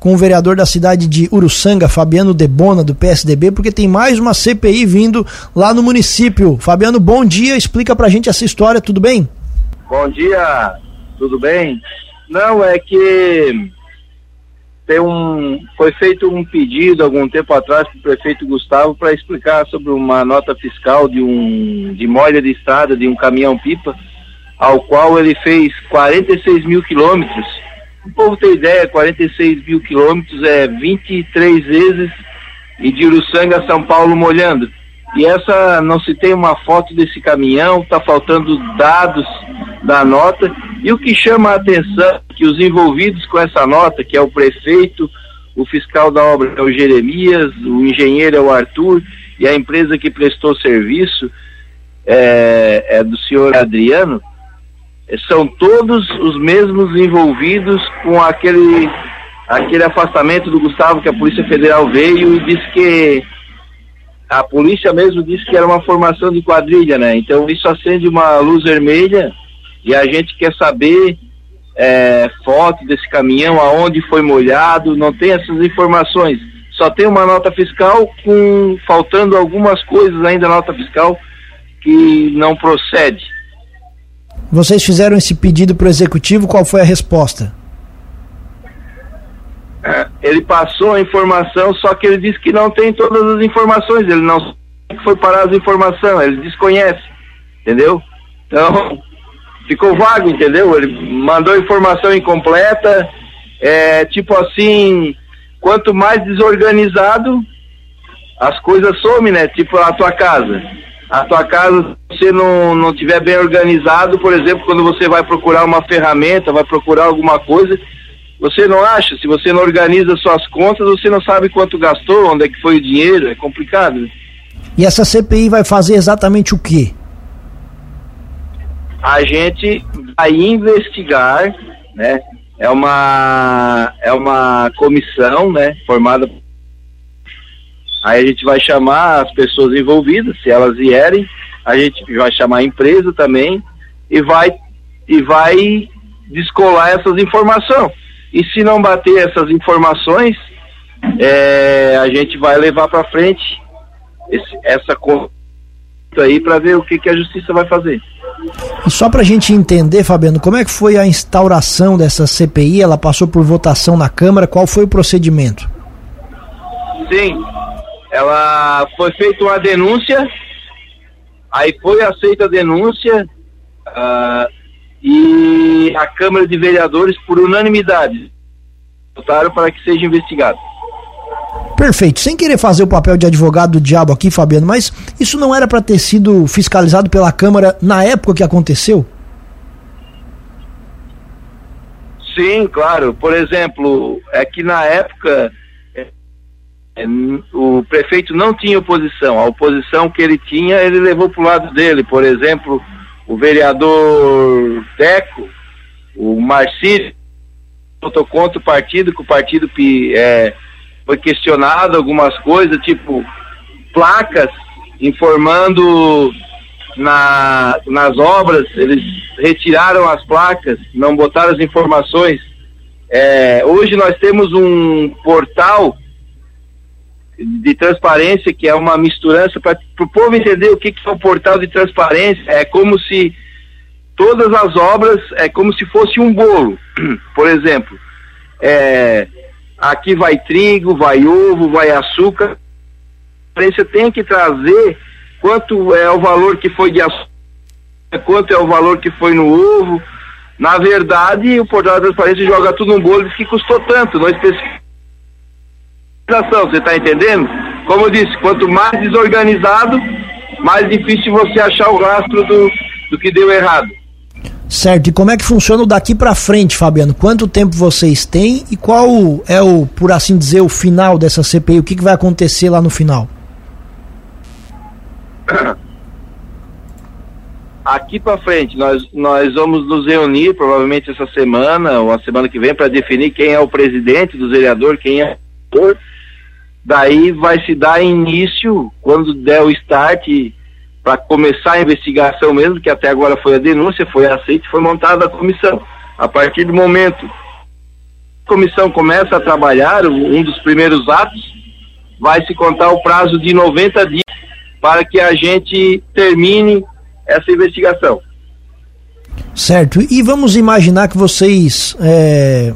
com o vereador da cidade de Uruçanga, Fabiano Debona, do PSDB, porque tem mais uma CPI vindo lá no município. Fabiano, bom dia, explica pra gente essa história, tudo bem? Bom dia, tudo bem? Não, é que tem um, foi feito um pedido algum tempo atrás para o prefeito Gustavo para explicar sobre uma nota fiscal de um de molha de estrada de um caminhão-pipa, ao qual ele fez 46 mil quilômetros o povo tem ideia, 46 mil quilômetros é 23 vezes e de Uruçanga a São Paulo molhando. E essa não se tem uma foto desse caminhão, está faltando dados da nota. E o que chama a atenção é que os envolvidos com essa nota, que é o prefeito, o fiscal da obra é o Jeremias, o engenheiro é o Arthur e a empresa que prestou serviço é, é do senhor Adriano, são todos os mesmos envolvidos com aquele aquele afastamento do Gustavo que a Polícia Federal veio e disse que a polícia mesmo disse que era uma formação de quadrilha, né? Então isso acende uma luz vermelha e a gente quer saber é, foto desse caminhão, aonde foi molhado, não tem essas informações. Só tem uma nota fiscal com faltando algumas coisas ainda nota fiscal que não procede. Vocês fizeram esse pedido para o executivo, qual foi a resposta? É, ele passou a informação, só que ele disse que não tem todas as informações, ele não foi parar as informações, ele desconhece, entendeu? Então, ficou vago, entendeu? Ele mandou informação incompleta, é, tipo assim, quanto mais desorganizado, as coisas somem, né? Tipo a tua casa a tua casa, se você não, não tiver bem organizado, por exemplo, quando você vai procurar uma ferramenta, vai procurar alguma coisa, você não acha, se você não organiza suas contas, você não sabe quanto gastou, onde é que foi o dinheiro, é complicado. E essa CPI vai fazer exatamente o quê? A gente vai investigar, né? É uma é uma comissão, né, formada Aí a gente vai chamar as pessoas envolvidas, se elas vierem, a gente vai chamar a empresa também e vai e vai descolar essas informações. E se não bater essas informações, é, a gente vai levar para frente esse, essa conta aí para ver o que, que a justiça vai fazer. E só para a gente entender, Fabiano, como é que foi a instauração dessa CPI? Ela passou por votação na Câmara, qual foi o procedimento? Sim, ela foi feita uma denúncia, aí foi aceita a denúncia uh, e a Câmara de Vereadores, por unanimidade, votaram para que seja investigado. Perfeito. Sem querer fazer o papel de advogado do diabo aqui, Fabiano, mas isso não era para ter sido fiscalizado pela Câmara na época que aconteceu? Sim, claro. Por exemplo, é que na época o prefeito não tinha oposição. A oposição que ele tinha, ele levou para o lado dele. Por exemplo, o vereador Teco, o Marcílio, votou contra o partido, que o partido é, foi questionado algumas coisas, tipo placas informando na, nas obras, eles retiraram as placas, não botaram as informações. É, hoje nós temos um portal de transparência, que é uma misturança para o povo entender o que, que é o portal de transparência. É como se todas as obras, é como se fosse um bolo. Por exemplo, é, aqui vai trigo, vai ovo, vai açúcar. A transparência tem que trazer quanto é o valor que foi de açúcar, quanto é o valor que foi no ovo. Na verdade, o portal de transparência joga tudo no bolo e diz que custou tanto, não especifica você está entendendo? Como eu disse, quanto mais desorganizado, mais difícil você achar o rastro do, do que deu errado. Certo, e como é que funciona daqui para frente, Fabiano? Quanto tempo vocês têm e qual é o, por assim dizer, o final dessa CPI? O que, que vai acontecer lá no final? Aqui para frente, nós, nós vamos nos reunir provavelmente essa semana ou a semana que vem para definir quem é o presidente do vereador, quem é o Daí vai se dar início, quando der o start, para começar a investigação mesmo, que até agora foi a denúncia, foi aceita, foi montada a comissão. A partir do momento comissão começa a trabalhar, um dos primeiros atos, vai se contar o prazo de 90 dias para que a gente termine essa investigação. Certo. E vamos imaginar que vocês é,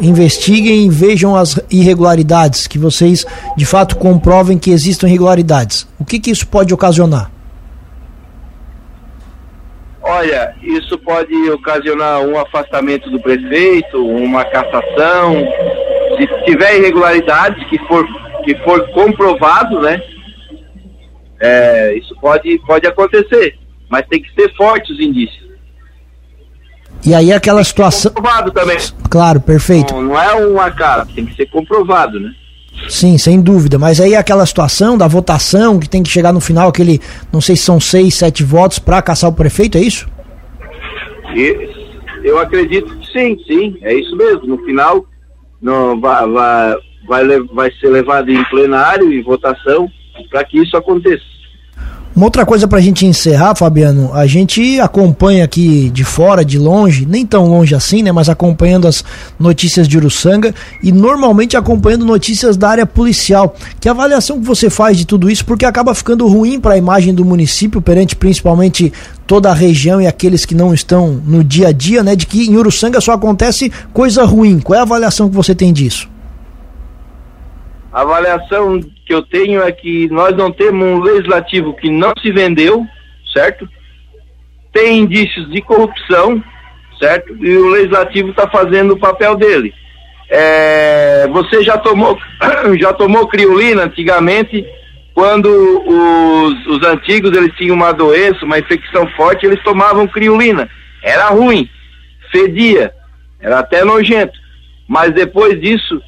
investiguem e vejam as irregularidades, que vocês de fato comprovem que existam irregularidades. O que, que isso pode ocasionar? Olha, isso pode ocasionar um afastamento do prefeito, uma cassação. Se tiver irregularidades que for, que for comprovado, né? É, isso pode, pode acontecer. Mas tem que ser fortes os indícios. E aí aquela situação. Comprovado também. Claro, perfeito. Não, não é uma cara, tem que ser comprovado, né? Sim, sem dúvida. Mas aí aquela situação da votação que tem que chegar no final aquele, não sei se são seis, sete votos para caçar o prefeito, é isso? Eu acredito que sim, sim, é isso mesmo. No final, não, vai, vai, vai, vai ser levado em plenário e votação para que isso aconteça. Uma outra coisa para a gente encerrar, Fabiano, a gente acompanha aqui de fora, de longe, nem tão longe assim, né? Mas acompanhando as notícias de Uruçanga e normalmente acompanhando notícias da área policial. Que avaliação que você faz de tudo isso? Porque acaba ficando ruim para a imagem do município, perante principalmente toda a região e aqueles que não estão no dia a dia, né? De que em Uruçanga só acontece coisa ruim. Qual é a avaliação que você tem disso? A avaliação que eu tenho é que nós não temos um legislativo que não se vendeu, certo? Tem indícios de corrupção, certo? E o legislativo está fazendo o papel dele. É, você já tomou, já tomou criolina antigamente, quando os, os antigos eles tinham uma doença, uma infecção forte, eles tomavam criolina. Era ruim, fedia, era até nojento. Mas depois disso,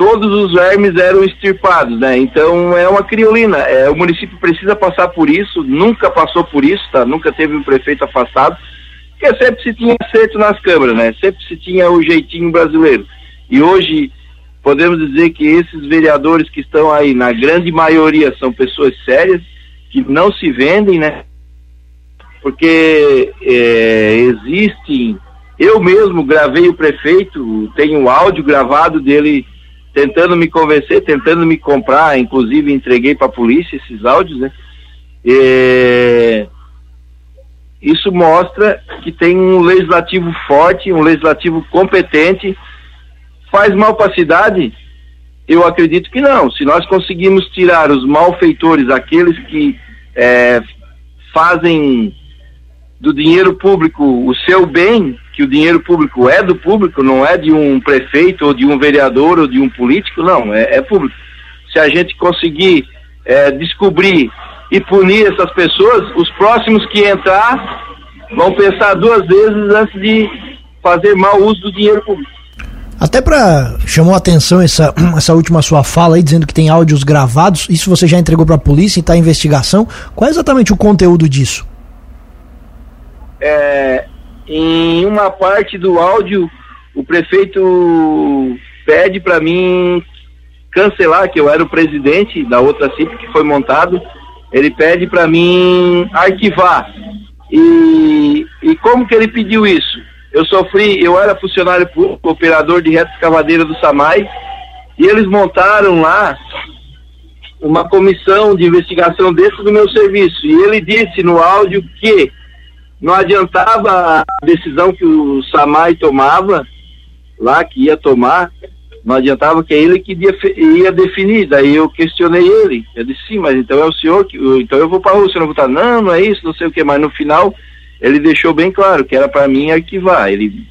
todos os vermes eram extirpados, né? Então é uma criolina. É, o município precisa passar por isso, nunca passou por isso, tá? Nunca teve um prefeito afastado, porque sempre se tinha acerto nas câmaras, né? Sempre se tinha o jeitinho brasileiro. E hoje podemos dizer que esses vereadores que estão aí, na grande maioria, são pessoas sérias, que não se vendem, né? Porque é, existem. Eu mesmo gravei o prefeito, tenho áudio gravado dele tentando me convencer, tentando me comprar, inclusive entreguei para a polícia esses áudios, né? E... Isso mostra que tem um legislativo forte, um legislativo competente. Faz mal para a cidade? Eu acredito que não. Se nós conseguirmos tirar os malfeitores, aqueles que é, fazem do dinheiro público o seu bem, que o dinheiro público é do público, não é de um prefeito ou de um vereador ou de um político, não, é, é público. Se a gente conseguir é, descobrir e punir essas pessoas, os próximos que entrar vão pensar duas vezes antes de fazer mau uso do dinheiro público. Até para chamou a atenção essa, essa última sua fala aí, dizendo que tem áudios gravados. Isso você já entregou para a polícia e está em investigação. Qual é exatamente o conteúdo disso? É, em uma parte do áudio, o prefeito pede para mim cancelar, que eu era o presidente da outra CIP que foi montado, ele pede para mim arquivar. E, e como que ele pediu isso? Eu sofri, eu era funcionário público, operador de reta escavadeira do SAMAI, e eles montaram lá uma comissão de investigação dentro do meu serviço. E ele disse no áudio que não adiantava a decisão que o Samai tomava, lá que ia tomar, não adiantava que é ele que ia, definir. Daí eu questionei ele. Eu disse, sim, mas então é o senhor que. Então eu vou para a Rússia, não vou estar. Não, não é isso, não sei o que. Mas no final ele deixou bem claro que era para mim arquivar. Ele,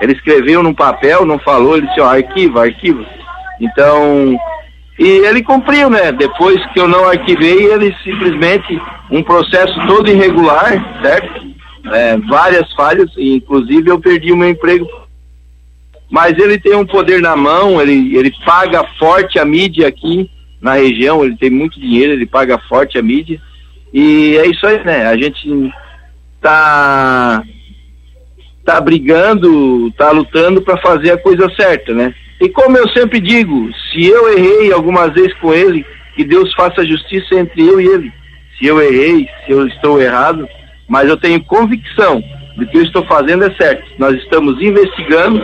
ele escreveu num papel, não falou, ele disse, ó, arquiva, arquiva. Então, e ele cumpriu, né? Depois que eu não arquivei, ele simplesmente, um processo todo irregular, certo? É, várias falhas, inclusive eu perdi o meu emprego. Mas ele tem um poder na mão, ele, ele paga forte a mídia aqui na região, ele tem muito dinheiro, ele paga forte a mídia. E é isso aí, né? A gente tá tá brigando, tá lutando para fazer a coisa certa, né? E como eu sempre digo, se eu errei algumas vezes com ele, que Deus faça justiça entre eu e ele. Se eu errei, se eu estou errado, mas eu tenho convicção de que eu estou fazendo é certo. Nós estamos investigando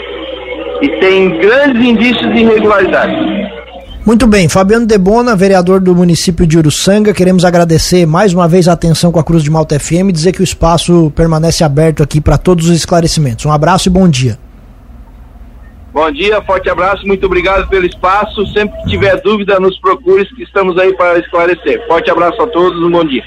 e tem grandes indícios de irregularidade. Muito bem, Fabiano Debona, vereador do município de Uruçanga, queremos agradecer mais uma vez a atenção com a Cruz de Malta FM e dizer que o espaço permanece aberto aqui para todos os esclarecimentos. Um abraço e bom dia. Bom dia, forte abraço, muito obrigado pelo espaço. Sempre que tiver dúvida, nos procure, que estamos aí para esclarecer. Forte abraço a todos, um bom dia.